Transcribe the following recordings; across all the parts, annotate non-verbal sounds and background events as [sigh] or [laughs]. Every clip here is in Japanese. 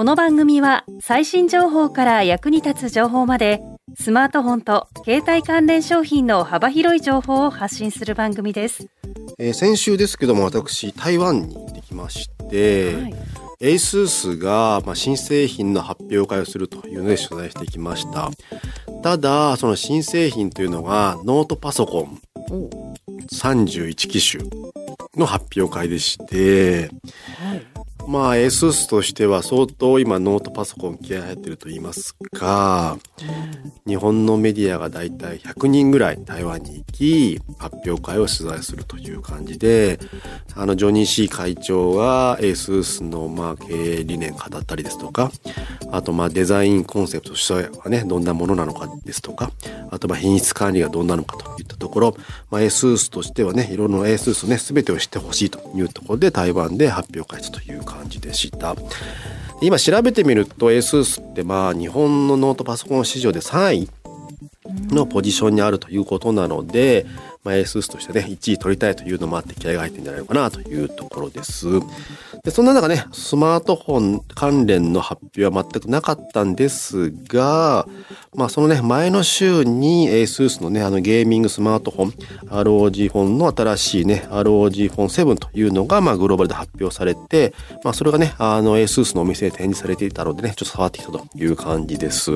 この番組は最新情報から役に立つ情報までスマートフォンと携帯関連商品の幅広い情報を発信する番組です。えー、先週ですけども私台湾に行ってきまして、はい、 ASUS が、まあ、新製品の発表会をするというので取材してきました。ただその新製品というのがノートパソコン31機種の発表会でして、はいまあ ASUS としては相当今ノートパソコン気合入ってると言いますか、日本のメディアがだいたい100人ぐらい台湾に行き発表会を取材するという感じであのジョニー・シー会長が ASUS のまあ経営理念語ったりですとかあとまあデザインコンセプトとしてはねどんなものなのかですとかあとまあ品質管理がどんなのかといったところ、まあ、ASUS としてはねいろいろな ASUS ね全てを知ってほしいというところで台湾で発表会という感じ感じでした。今調べてみると ASUS ってまあ日本のノートパソコン市場で3位のポジションにあるということなので、まあ、ASUS としてね1位取りたいというのもあって気合が入ってんじゃないのかなというところです。でそんな中ねスマートフォン関連の発表は全くなかったんですが、まあ、そのね前の週に ASUS のねあのゲーミングスマートフォン ROG フォンの新しいね ROG フォン7というのがまあグローバルで発表されて、まあ、それがねあの ASUS のお店で展示されていたのでねちょっと触ってきたという感じです。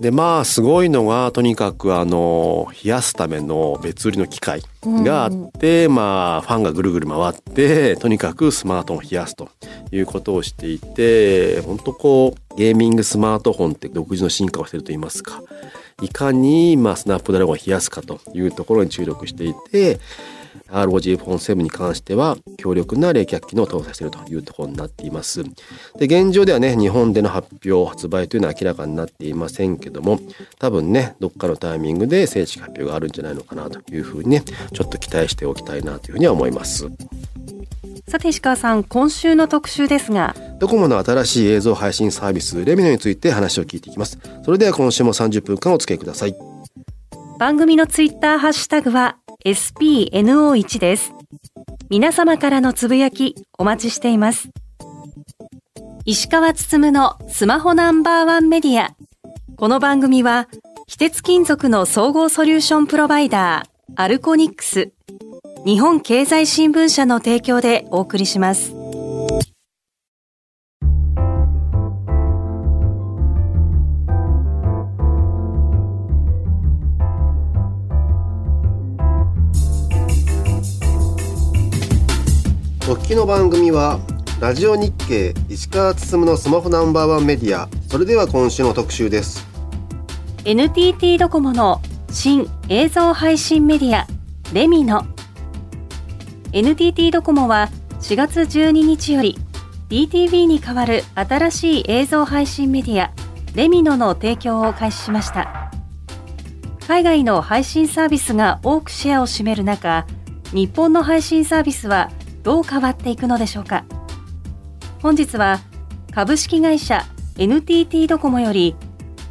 でまあすごいのがとにかくあの冷やすための別売りの機械があって、うん、まあファンがぐるぐる回ってとにかくスマートフォンを冷やすということをしていて本当こうゲーミングスマートフォンって独自の進化をしていると言いますかいかにまあスナップドラゴンを冷やすかというところに注力していて ROG フォン7に関しては強力な冷却機能を搭載しているというところになっています。で現状ではね日本での発表発売というのは明らかになっていませんけども多分ねどっかのタイミングで正式発表があるんじゃないのかなというふうにねちょっと期待しておきたいなというふうには思います。さて石川さん今週の特集ですがドコモの新しい映像配信サービスレミノについて話を聞いていきますそれでは今週も30分間お付き合いください番組のツイッターハッシュタグは spno1 です。皆様からのつぶやきお待ちしています。石川つつむのスマホナンバーワンメディア。この番組は、非鉄金属の総合ソリューションプロバイダー、アルコニックス、日本経済新聞社の提供でお送りします。お聞きの番組はラジオ日経石川つのスマホナンバーワンメディア。それでは今週の特集です。NTT ドコモの新映像配信メディアレミノ NTT ドコモは4月12日より DTV に代わる新しい映像配信メディアレミノの提供を開始しました。海外の配信サービスが多くシェアを占める中日本の配信サービスはどう変わっていくのでしょうか。本日は株式会社 NTT ドコモより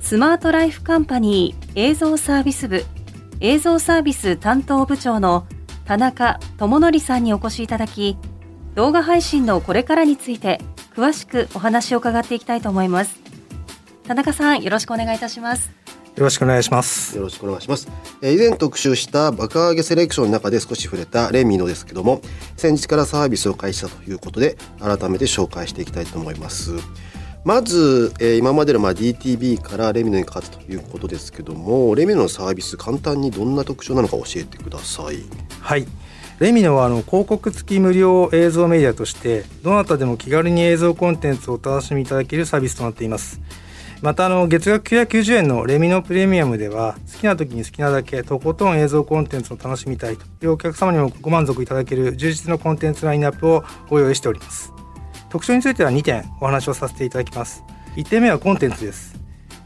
スマートライフカンパニー映像サービス部映像サービス担当部長の田中智則さんにお越しいただき動画配信のこれからについて詳しくお話を伺っていきたいと思います。田中さんよろしくお願いいたします。よろしくお願いします。よろしくお願いします。以前特集した爆上げセレクションの中で少し触れたレミノですけども先日からサービスを開始したということで改めて紹介していきたいと思います。まず、えー、今までのまあ DTB からレミノに変わったということですけどもレミノのサービス簡単にどんな特徴なのか教えてください。はい。レミノはあの広告付き無料映像メディアとしてどなたでも気軽に映像コンテンツをお楽しみいただけるサービスとなっていますまたあの月額990円のレミノプレミアムでは好きな時に好きなだけとことん映像コンテンツを楽しみたいというお客様にもご満足いただける充実のコンテンツラインナップをご用意しております。特徴については2点お話をさせていただきます。1点目はコンテンツです。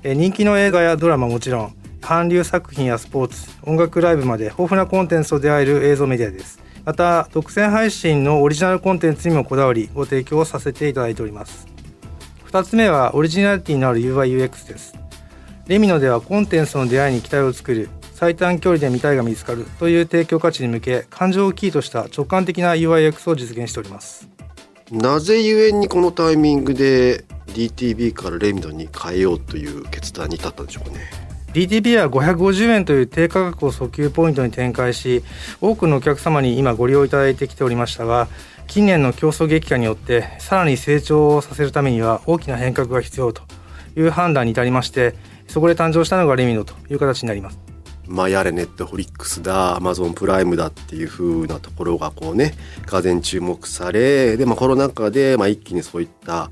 人気の映画やドラマもちろん韓流作品やスポーツ音楽ライブまで豊富なコンテンツと出会える映像メディアです。また独占配信のオリジナルコンテンツにもこだわりご提供させていただいております。2つ目はオリジナリティのある UIUX です。レミノではコンテンツの出会いに期待を作る最短距離で見たいが見つかるという提供価値に向け感情をキーとした直感的な UIX を実現しております。なぜゆえにこのタイミングで DTB からレミノに変えようという決断に至ったんでしょうかね。DTB は550円という低価格を訴求ポイントに展開し多くのお客様に今ご利用いただいてきておりましたが近年の競争激化によってさらに成長させるためには大きな変革が必要という判断に至りましてそこで誕生したのがレミノという形になります。まあ、やれネットフリックスだアマゾンプライムだっていう風なところがこうねがぜ注目されで、まあ、コロナ禍でまあ一気にそういった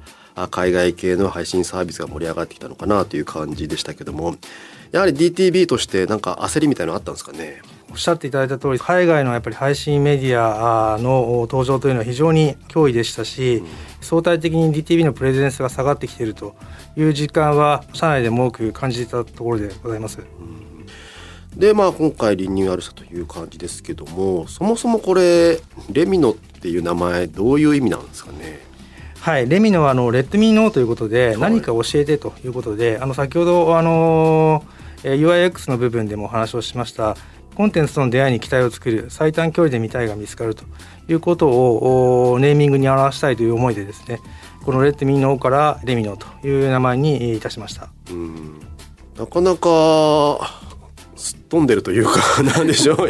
海外系の配信サービスが盛り上がってきたのかなという感じでしたけどもやはり DTV としてなんか焦りみたいなのあったんですかね？おっしゃっていただいた通り海外のやっぱり配信メディアの登場というのは非常に脅威でしたし、うん、相対的に DTV のプレゼンスが下がってきているという実感は社内でも多く感じていたところでございます。うん、でまあ今回リニューアルしたという感じですけどもそもそもこれレミノっていう名前どういう意味なんですかね？はい、レミノはあのレッドミーノーということで、何か教えてということで、あの先ほどあの UIX の部分でもお話をしましたコンテンツとの出会いに期待を作る最短距離で見たいが見つかるということをネーミングに表したいという思いでですねこのレッドミノーからレミノーという名前にいたしました。うん。なかなかすっ飛んでるというか [laughs] なんでしょう。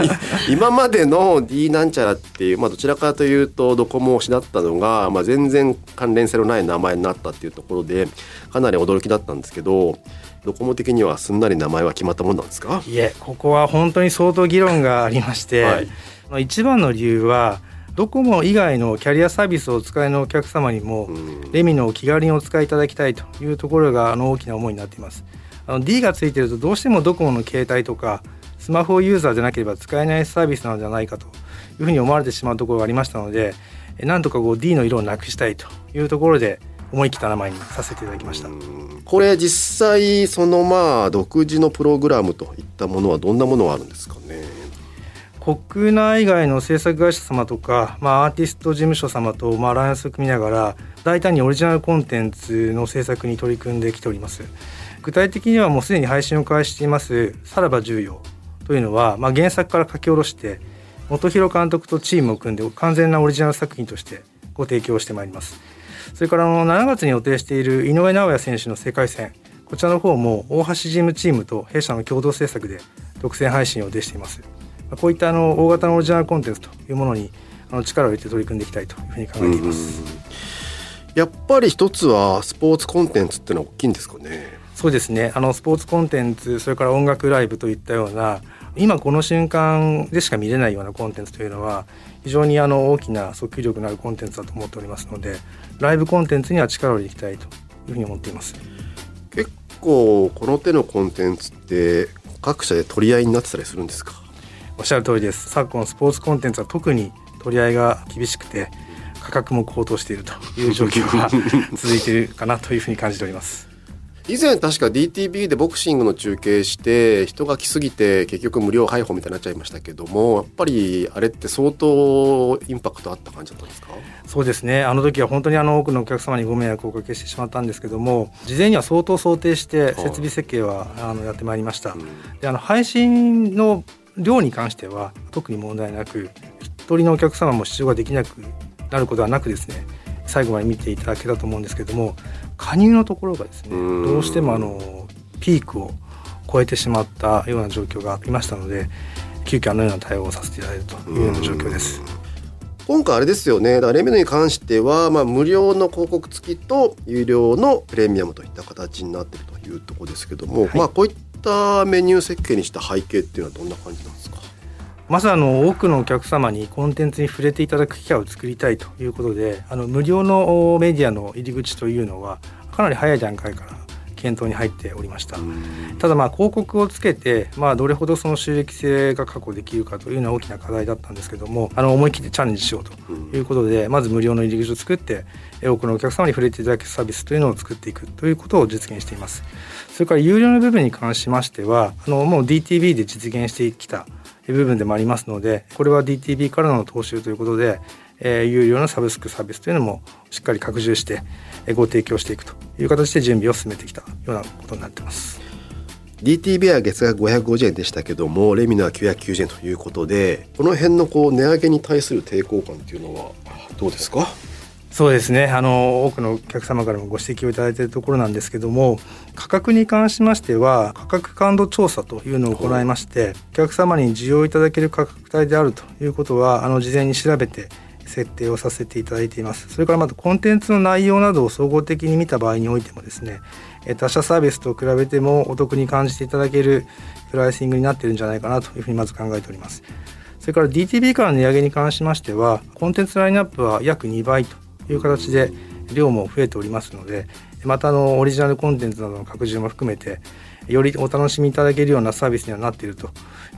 今までの D なんちゃらっていう、まあ、どちらかというとドコモを失ったのが、まあ、全然関連性のない名前になったっていうところでかなり驚きだったんですけどドコモ的にはすんなり名前は決まったもんなんですか？いえここは本当に相当議論がありまして、はい、一番の理由はドコモ以外のキャリアサービスをお使いのお客様にも、レミのを気軽にお使いいただきたいというところがあの大きな思いになっています。あの D がついてるとどうしてもドコモの携帯とかスマホユーザーじゃなければ使えないサービスなのではないかというふうに思われてしまうところがありましたのでなんとかこう D の色をなくしたいというところで思い切った名前にさせていただきました。これ実際そのまあ独自のプログラムといったものはどんなものがあるんですかね？国内外の制作会社様とか、まあ、アーティスト事務所様と、まあ、アライアンスを組みながら大胆にオリジナルコンテンツの制作に取り組んできております。具体的にはもうすでに配信を開始しています「さらば重要」というのは、まあ、原作から書き下ろして本広監督とチームを組んで完全なオリジナル作品としてご提供してまいりますそれからあの7月に予定している井上尚弥選手の世界戦こちらの方も大橋ジムチームと弊社の共同制作で独占配信を出しています。こういったあの大型のオリジナルコンテンツというものにあの力を入れて取り組んでいきたいというふうに考えています。やっぱり一つはスポーツコンテンツってのは大きいんですかね？そうですね。あのスポーツコンテンツそれから音楽ライブといったような今この瞬間でしか見れないようなコンテンツというのは非常にあの大きな訴求力のあるコンテンツだと思っておりますのでライブコンテンツには力を入れていきたいというふうに思っています。結構この手のコンテンツって各社で取り合いになってたりするんですか？おっしゃる通りです。昨今スポーツコンテンツは特に取り合いが厳しくて価格も高騰しているという状況が続いているかなというふうに感じております以前確か DTV でボクシングの中継して人が来すぎて結局無料配布みたいになっちゃいましたけどもやっぱりあれって相当インパクトあった感じだったんですか？そうですね。あの時は本当にあの多くのお客様にご迷惑をおかけしてしまったんですけども事前には相当想定して設備設計はあのやってまいりました、うん、であの配信の量に関しては特に問題なく一人のお客様も視聴ができなくなることはなくですね最後まで見ていただけたと思うんですけども加入のところがですねどうしてもあのピークを超えてしまったような状況がありましたので急遽あのような対応をさせていただいるというような状況です。今回あれですよね。だからレミノに関しては、まあ、無料の広告付きと有料のプレミアムといった形になっているというところですけども、はい、まあ、こういったメニュー設計にした背景っていうのはどんな感じなんですか？まずあの多くのお客様にコンテンツに触れていただく機会を作りたいということであの無料のメディアの入り口というのはかなり早い段階から検討に入っておりました。ただまあ広告をつけて、まあ、どれほどその収益性が確保できるかというのは大きな課題だったんですけどもあの思い切ってチャレンジしようということでまず無料の入り口を作って多くのお客様に触れていただけるサービスというのを作っていくということを実現しています。それから有料の部分に関しましてはあのもう DTV で実現してきた部分でもありますのでこれは DTV からの踏襲ということでえー、有料のサブスクサービスというのもしっかり拡充してご提供していくという形で準備を進めてきたようなことになってます。DTB は月額550円でしたけどもレミナは990円ということでこの辺のこう値上げに対する抵抗感っていうのはどうですか？そうですね。あの多くのお客様からもご指摘をいただいているところなんですけども価格に関しましては価格感度調査というのを行いましてお客様に需要いただける価格帯であるということはあの事前に調べて設定をさせていただいています。それからまたコンテンツの内容などを総合的に見た場合においてもですね他社サービスと比べてもお得に感じていただけるプライシングになっているんじゃないかなというふうにまず考えております。それから DTB からの値上げに関しましてはコンテンツラインナップは約2倍という形で量も増えておりますのでまたあのオリジナルコンテンツなどの拡充も含めてよりお楽しみいただけるようなサービスにはなっていると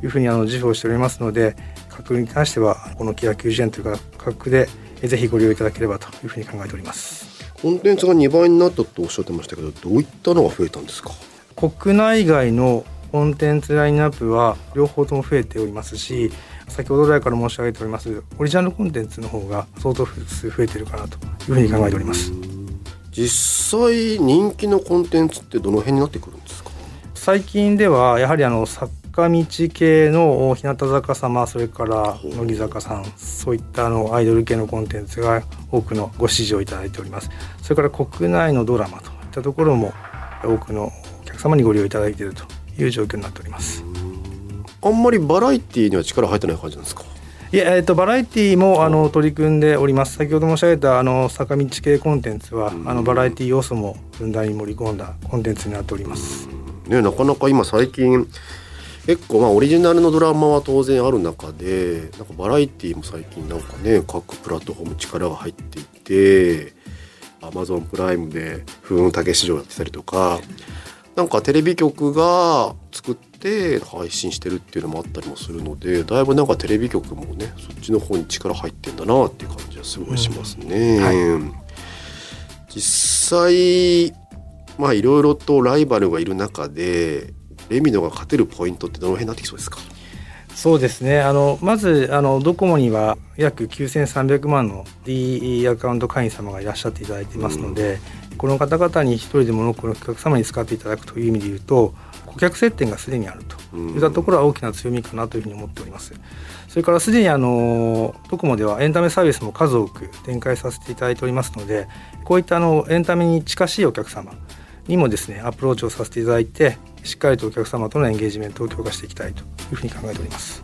いうふうにあの自負をしておりますので価格に関してはこの990円というか価格でぜひご利用いただければというふうに考えております。コンテンツが2倍になったとおっしゃってましたけどどういったのが増えたんですか？国内外のコンテンツラインナップは両方とも増えておりますし先ほど来から申し上げておりますオリジナルコンテンツの方が相当数増えてるかなというふうに考えております。実際人気のコンテンツってどの辺になってくるんですか？最近ではやはりあの坂道系の日向坂様それから乃木坂さんそういったあのアイドル系のコンテンツが多くのご支持をいただいております。それから国内のドラマといったところも多くのお客様にご利用いただいているという状況になっておりますあんまりバラエティーには力入ってない感じなんですか？いや、えっと、バラエティーもあの取り組んでおります。先ほど申し上げたあの坂道系コンテンツはあのバラエティー要素もふんだんに盛り込んだコンテンツになっております。ね、なかなか今最近結構まあオリジナルのドラマは当然ある中でなんかバラエティーも最近なんかね各プラットフォーム力が入っていてアマゾンプライムで風雲竹市場やってたりとかなんかテレビ局が作って配信してるっていうのもあったりもするのでだいぶなんかテレビ局もねそっちの方に力入ってんだなっていう感じはすごいしますね。うんはい、実際まあいろいろとライバルがいる中でレミノが勝てるポイントってどの辺になってきそうですか？そうですね。あのまずあのドコモには約9300万の D アカウント会員様がいらっしゃっていただいていますので、うん、この方々に一人でも多くのお客様に使っていただくという意味で言うと顧客接点がすでにあるといったところは大きな強みかなというふうに思っております。それからすでにあのドコモではエンタメサービスも数多く展開させていただいておりますのでこういったあのエンタメに近しいお客様にもですねアプローチをさせていただいてしっかりとお客様とのエンゲージメントを強化していきたいというふうに考えております。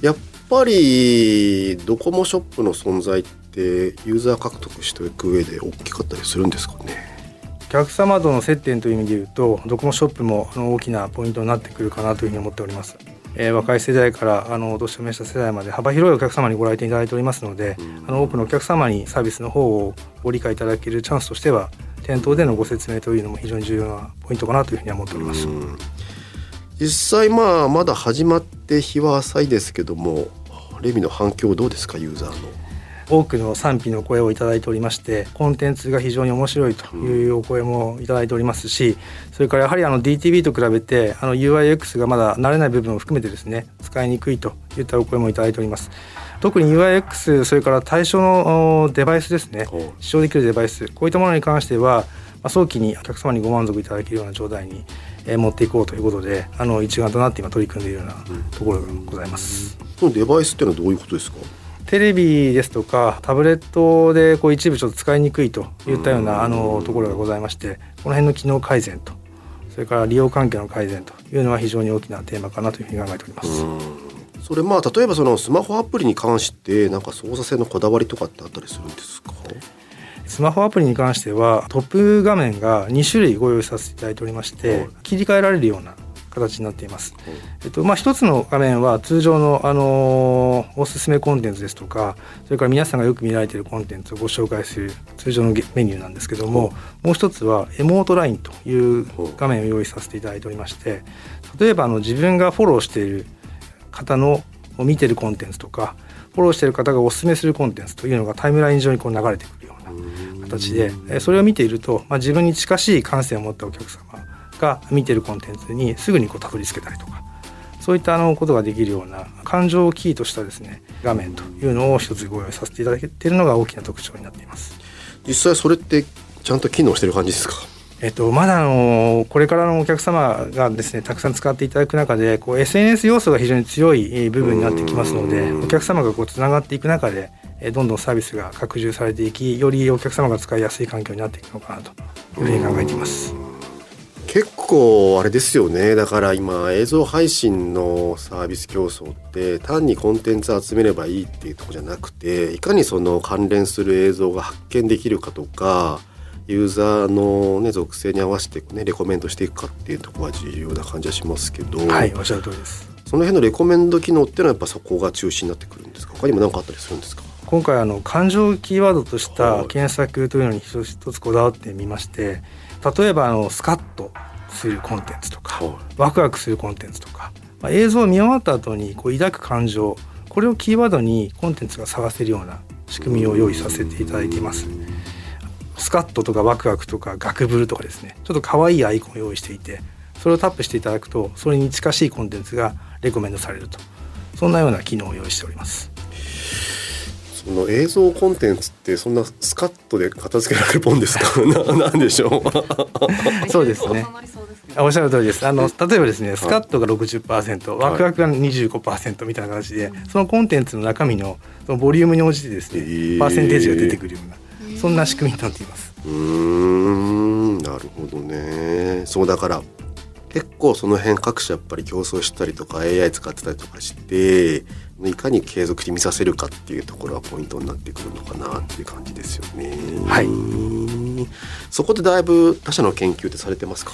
やっぱりドコモショップの存在ってユーザー獲得していく上で大きかったりするんですかね？お客様との接点という意味で言うとドコモショップも大きなポイントになってくるかなというふうに思っております。えー、若い世代からあのお年を召した世代まで幅広いお客様にご来店いただいておりますので、あの多くのお客様にサービスの方をご理解いただけるチャンスとしては店頭でのご説明というのも非常に重要なポイントかなというふうに思っております。実際まあまだ始まって日は浅いですけどもレミの反響どうですかユーザーの多くの賛否の声をいただいておりましてコンテンツが非常に面白いというお声もいただいておりますしそれからやはりあの DTV と比べてあの UIX がまだ慣れない部分を含めてですね使いにくいといったお声もいただいております。特に UIX それから対象のデバイスですね使用できるデバイスこういったものに関しては早期にお客様にご満足いただけるような状態に持っていこうということであの一丸となって今取り組んでいるようなところがございます。このデバイスっていうのはどういうことですか？テレビですとかタブレットでこう一部ちょっと使いにくいといったようなあのところがございましてこの辺の機能改善とそれから利用環境の改善というのは非常に大きなテーマかなというふうに考えております。それまあ例えばそのスマホアプリに関してなんか操作性のこだわりとかってあったりするんですか？スマホアプリに関してはトップ画面が2種類ご用意させていただいておりまして、切り替えられるような形になっています。えっとまあ、一つの画面は通常の、あのー、おすすめコンテンツですとかそれから皆さんがよく見られているコンテンツをご紹介する通常のメニューなんですけどももう一つはエモートラインという画面を用意させていただいておりまして例えばあの自分がフォローしている方のを見てるコンテンツとかフォローしている方がおすすめするコンテンツというのがタイムライン上にこう流れてくるような形でそれを見ていると、まあ、自分に近しい感性を持ったお客様が見てるコンテンツにすぐにこうたどり着けたりとかそういったあのことができるような感情をキーとしたですね画面というのを一つご用意させていただけているのが大きな特徴になっています。実際それってちゃんと機能してる感じですか？えっと、まだあのこれからのお客様がですねたくさん使っていただく中でこう SNS 要素が非常に強い部分になってきますのでお客様がこうつながっていく中でどんどんサービスが拡充されていきよりお客様が使いやすい環境になっていくのかなというふうに考えています。結構あれですよね。だから今映像配信のサービス競争って単にコンテンツ集めればいいっていうとこじゃなくていかにその関連する映像が発見できるかとかユーザーの、ね、属性に合わせて、ね、レコメントしていくかっていうところが重要な感じはしますけど、はいおっしゃる通りです。その辺のレコメンド機能っていうのはやっぱそこが中心になってくるんですか？他にも何かあったりするんですか？今回あの感情キーワードとした検索というのに一つこだわってみまして例えばあのスカッとするコンテンツとか、ワクワクするコンテンツとか、まあ、映像を見終わった後にこう抱く感情これをキーワードにコンテンツが探せるような仕組みを用意させていただいています。スカッととかワクワクとかガクブルとかですね。ちょっと可愛いアイコンを用意していてそれをタップしていただくとそれに近しいコンテンツがレコメンドされると。そんなような機能を用意しておりますその映像コンテンツってそんなスカッとで片付けられるもんですか？[laughs] ななんでしょう？[laughs] そうですね。おっしゃる通りです。あの例えばですね、スカットが60%、ワクワクが25%みたいな形で、そのコンテンツの中身のそのボリュームに応じてですね、パーセンテージが出てくるようなそんな仕組みになっています。うんなるほどね。そうだから結構その辺各社やっぱり競争したりとか AI 使ってたりとかしていかに継続的に見させるかっていうところがポイントになってくるのかなっていう感じですよね。はい。そこでだいぶ他社の研究ってされてますか？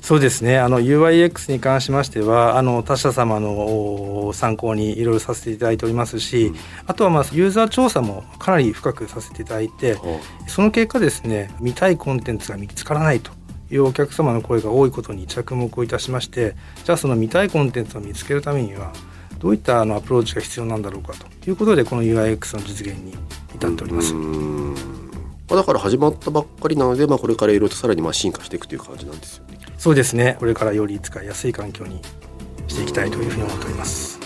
そうですねあの UIX に関しましてはあの他社様の参考にいろいろさせていただいておりますし、うん、あとはまあユーザー調査もかなり深くさせていただいて、その結果ですね見たいコンテンツが見つからないというお客様の声が多いことに着目をいたしましてじゃあその見たいコンテンツを見つけるためにはどういったあのアプローチが必要なんだろうかということでこの UIX の実現に至っております。だから始まったばっかりなので、まあ、これからいろいろとさらにまあ進化していくという感じなんですよね。そうですねこれからより使いやすい環境にしていきたいというふうに思っております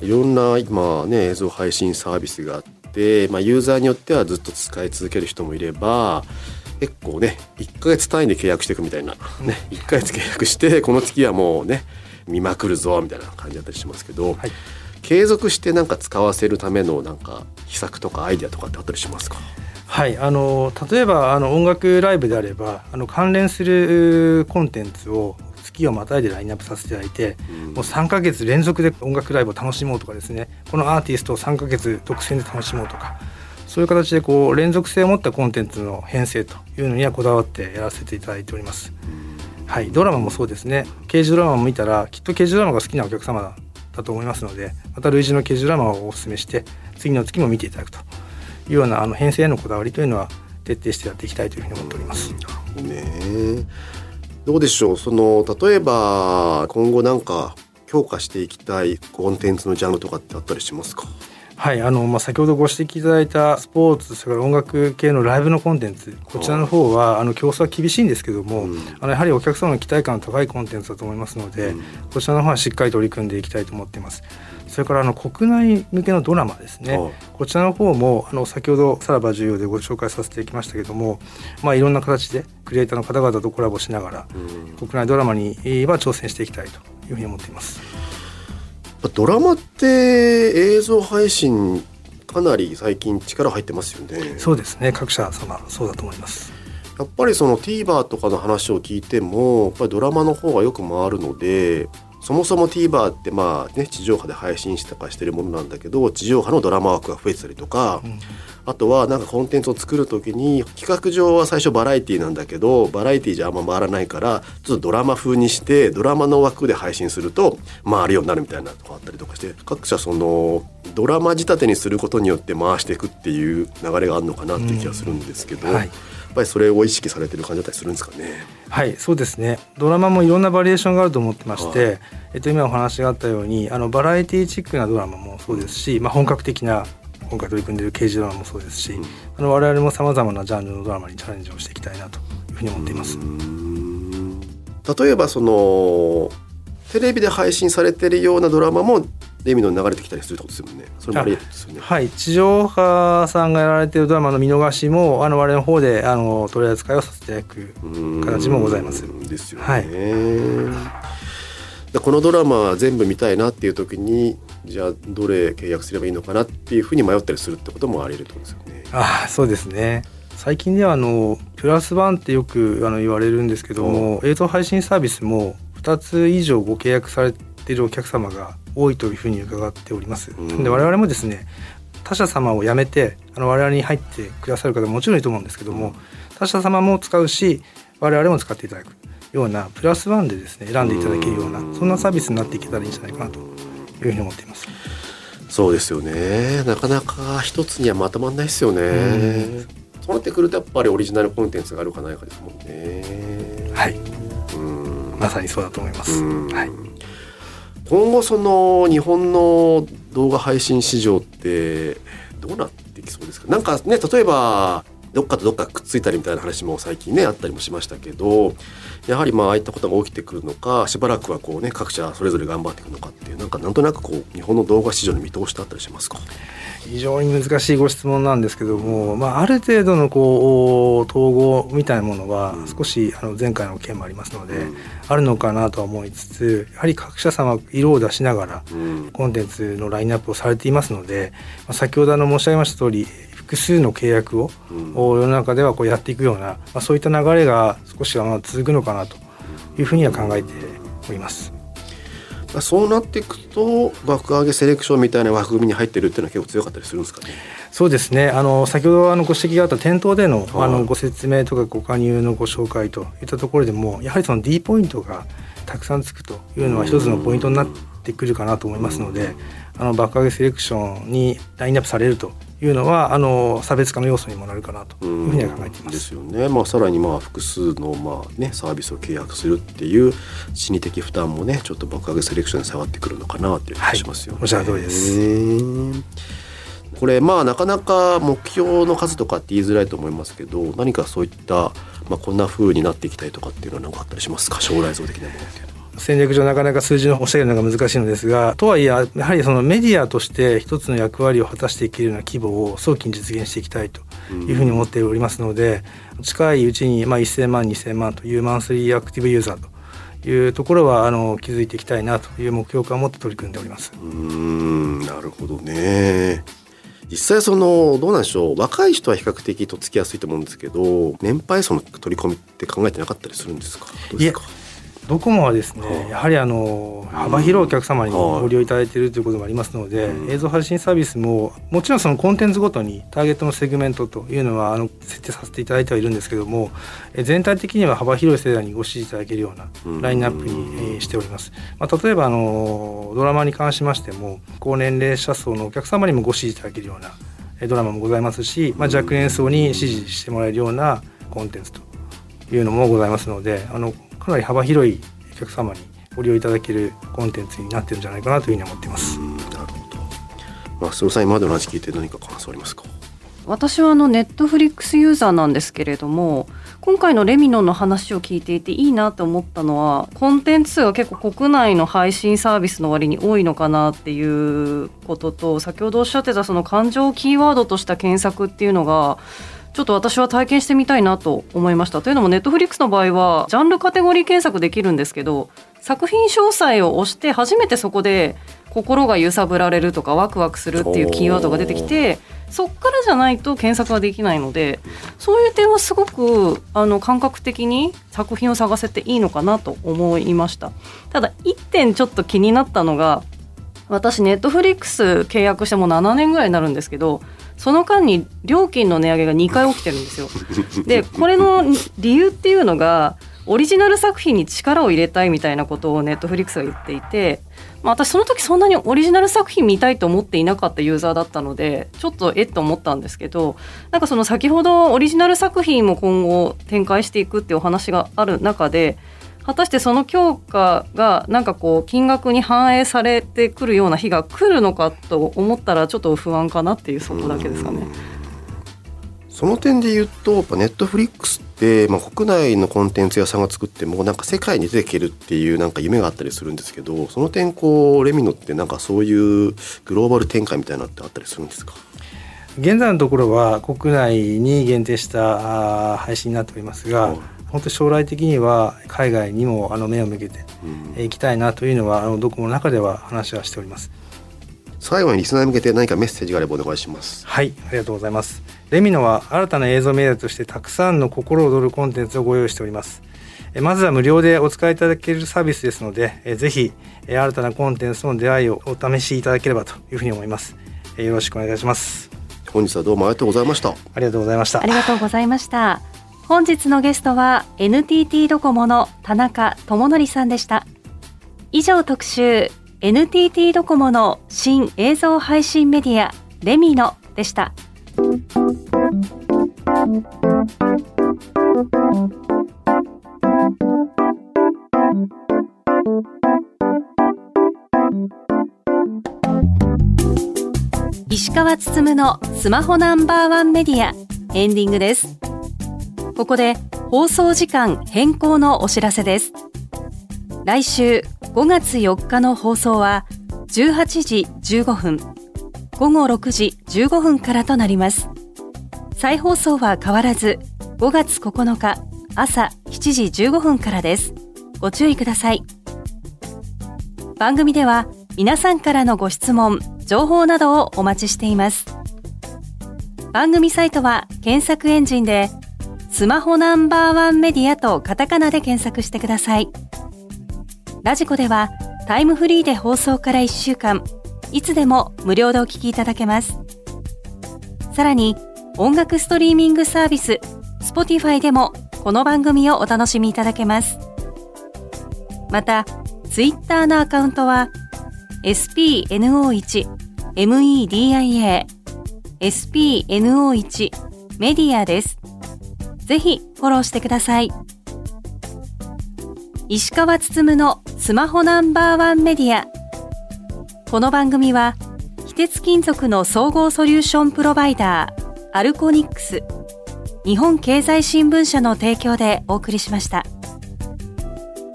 いろんな今ね映像配信サービスがあって、まあ、ユーザーによってはずっと使い続ける人もいれば結構ね1ヶ月単位で契約していくみたいなね1ヶ月契約してこの月はもうね見まくるぞみたいな感じだったりしますけど、はい、継続してなんか使わせるためのなんか秘策とかアイデアとかってあったりしますか？はいあの例えばあの音楽ライブであればあの関連するコンテンツを月をまたいでラインナップさせていただいて、うん、もう3か月連続で音楽ライブを楽しもうとかですね。このアーティストを3か月独占で楽しもうとかそういう形でこう連続性を持ったコンテンツの編成というのにはこだわってやらせていただいております。はい、ドラマもそうですね。刑事ドラマも見たらきっと刑事ドラマが好きなお客様だと思いますのでまた類似の刑事ドラマをお勧めして次の月も見ていただくというようなあの編成へのこだわりというのは徹底してやっていきたいというふうに思っております。ね。どうでしょう。その例えば今後なんか強化していきたいコンテンツのジャンルとかってあったりしますか？はいあのまあ、先ほどご指摘いただいたスポーツそれから音楽系のライブのコンテンツこちらの方はあの競争は厳しいんですけども、うん、あのやはりお客様の期待感の高いコンテンツだと思いますので、うん、こちらの方はしっかり取り組んでいきたいと思っています。それからあの国内向けのドラマですね、こちらの方もあの先ほどさらば重要でご紹介させていきましたけども、まあ、いろんな形でクリエイターの方々とコラボしながら、国内ドラマには挑戦していきたいというふうに思っています。ドラマって映像配信かなり最近力入ってますよね。そうですね各社様そうだと思います。やっぱりその TVer とかの話を聞いてもやっぱりドラマの方がよく回るのでそもそも TVer ってまあね地上波で配信したかしてるものなんだけど地上波のドラマ枠が増えてたりとか、うん、あとはなんかコンテンツを作る時に企画上は最初バラエティなんだけどバラエティじゃあんま回らないからちょっとドラマ風にしてドラマの枠で配信すると回るようになるみたいなとこあったりとかして各社そのドラマ仕立てにすることによって回していくっていう流れがあるのかなっていう気がするんですけど。うんはいっぱりそれを意識されてる感じだったりするんですかね。はいそうですね。ドラマもいろんなバリエーションがあると思ってまして、はい、えっと、今お話があったようにあのバラエティチックなドラマもそうですし、まあ、本格的な今回取り組んでいる刑事ドラマもそうですし、うん、あの我々もさまざまなジャンルのドラマにチャレンジをしていきたいなというふうに思っています。例えばそのテレビで配信されてるようなドラマもレミの流れてきたりするってことですよね。それもありですよね。はい、地上波さんがやられているドラマの見逃しもあの我々の方であの取り扱いをさせていただく形もございます。ですよね。はい。このドラマ全部見たいなっていう時にじゃあどれ契約すればいいのかなっていうふうに迷ったりするってこともあり得るってことですよね。あそうですね。最近ではあのプラスワンってよくあの言われるんですけども映像配信サービスも2つ以上ご契約されているお客様が多いというふうに伺っております。で我々もですね他社様を辞めてあの我々に入ってくださる方ももちろんいると思うんですけども他社様も使うし我々も使っていただくようなプラスワンでですね選んでいただけるようなそんなサービスになっていけたらいいんじゃないかなというふうに思っています。そうですよねなかなか一つにはまとまんないですよね。そうなってくるとやっぱりオリジナルコンテンツがあるかないかですもんね。はいまさにそうだと思います。はい今後その日本の動画配信市場ってどうなってきそうですか？なんかね例えばどっかとどっかくっついたりみたいな話も最近ねあったりもしましたけどやはりまあああいったことが起きてくるのかしばらくはこうね各社それぞれ頑張っていくのかっていうなんかなんとなくこう日本の動画市場の見通しだったりしますか？非常に難しいご質問なんですけども、まあ、ある程度のこう統合みたいなものは少しあの前回の件もありますので、うん、あるのかなとは思いつつやはり各社様色を出しながらコンテンツのラインナップをされていますので、まあ、先ほどあの申し上げました通り複数の契約を、世の中ではこうやっていくような、まあ、そういった流れが少しは続くのかなというふうには考えております。そうなっていくと爆上げセレクションみたいな枠組みに入ってるっていうのは結構強かったりするんですかね？そうですね。あの先ほどあのご指摘があった店頭でのあのご説明とかご加入のご紹介といったところでもやはりその D ポイントがたくさんつくというのは一つのポイントになってくるかなと思いますので、あの爆上げセレクションにラインナップされるというのはあの差別化の要素にもなるかなというふうには考えています。ですよね。まあさらにまあ複数のまあねサービスを契約するっていう心理的負担もねちょっと爆上げセレクションに下がってくるのかなっていう気がしますよね。はい、おっしゃる通りです。これまあなかなか目標の数とかって言いづらいと思いますけど何かそういったまあこんな風になっていきたいとかっていうのは何かあったりしますか？将来像的なものっていうのは。戦略上なかなか数字の押し上げるのが難しいのですがとはいえやはりそのメディアとして一つの役割を果たしていけるような規模を早期に実現していきたいというふうに思っておりますので、近いうちにまあ1000万2000万というマンスリーアクティブユーザーというところはあの築いていきたいなという目標感を持って取り組んでおります。うんなるほどね。実際そのどうなんでしょう。若い人は比較的とっつきやすいと思うんですけど年配層の取り込みって考えてなかったりするんですか？どうですか？ドコモはですね、やはりあの幅広いお客様にご利用いただいているということもありますので、映像配信サービスももちろんそのコンテンツごとにターゲットのセグメントというのはあの設定させていただいてはいるんですけども全体的には幅広い世代にご支持いただけるようなラインナップにしております。まあ、例えばあのドラマに関しましても高年齢者層のお客様にもご支持いただけるようなドラマもございますし、まあ、若年層に支持してもらえるようなコンテンツというのもございますのであのかなり幅広いお客様にご利用いただけるコンテンツになってるんじゃないかなというふうに思っています。なるほど。まあ、その際今までの話聞いて何か感想ありますか？私はあのネットフリックスユーザーなんですけれども今回のレミノンの話を聞いていていいなと思ったのはコンテンツ数が結構国内の配信サービスの割に多いのかなっていうことと先ほどおっしゃってたその感情キーワードとした検索っていうのがちょっと私は体験してみたいなと思いました。というのもネットフリックスの場合はジャンルカテゴリー検索できるんですけど作品詳細を押して初めてそこで心が揺さぶられるとかワクワクするっていうキーワードが出てきてそっからじゃないと検索はできないのでそういう点はすごくあの感覚的に作品を探せていいのかなと思いました。ただ1点ちょっと気になったのが私ネットフリックス契約してもう7年ぐらいになるんですけどその間に料金の値上げが2回起きてるんですよ。[laughs] でこれの理由っていうのがオリジナル作品に力を入れたいみたいなことをネットフリックスが言っていて、まあ、私その時そんなにオリジナル作品見たいと思っていなかったユーザーだったのでちょっとえっと思ったんですけどなんかその先ほどオリジナル作品も今後展開していくっていうお話がある中で果たしてその強化がなんかこう金額に反映されてくるような日が来るのかと思ったらちょっと不安かなっていうそこだけですかね。その点で言うと、やっぱネットフリックスって、まあ、国内のコンテンツ屋さんが作っても、なんか世界に出ていけるっていうなんか夢があったりするんですけど、その点、こう、レミノってなんかそういうグローバル展開みたいなのってあったりするんですか？現在のところは国内に限定した配信になっておりますが、本当将来的には海外にもあの目を向けていきたいなというのはあのドコモの中では話はしております。最後にリスナーに向けて何かメッセージがあればお願いします。はいありがとうございます。レミノは新たな映像メディアとしてたくさんの心躍るコンテンツをご用意しております。まずは無料でお使いいただけるサービスですのでぜひ新たなコンテンツの出会いをお試しいただければというふうに思います。よろしくお願いします。本日はどうもありがとうございました。ありがとうございました。ありがとうございました本日のゲストは NTT ドコモの田中智則さんでした以上特集 NTT ドコモの新映像配信メディアレミノでした。石川つつむのスマホナンバーワンメディアエンディングです。ここで放送時間変更のお知らせです。来週5月4日の放送は18時15分午後6時15分からとなります。再放送は変わらず5月9日朝7時15分からです。ご注意ください。番組では皆さんからのご質問情報などをお待ちしています。番組サイトは検索エンジンでスマホナンバーワンメディアとカタカナで検索してください。ラジコではタイムフリーで放送から1週間、いつでも無料でお聴きいただけます。さらに音楽ストリーミングサービス Spotify でもこの番組をお楽しみいただけます。また、Twitter のアカウントは spno1media spno1 メディアです。ぜひフォローしてください。石川つつむのスマホナンバーワンメディア。この番組は非鉄金属の総合ソリューションプロバイダーアルコニックス日本経済新聞社の提供でお送りしました。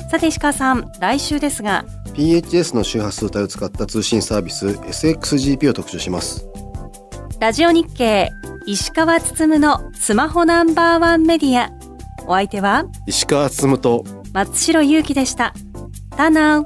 さて石川さん来週ですが PHS の周波数帯を使った通信サービス SXGP を特集します。ラジオ日経石川つつむのスマホナンバーワンメディアお相手は石川つつむと松代ゆうきでした。タナウ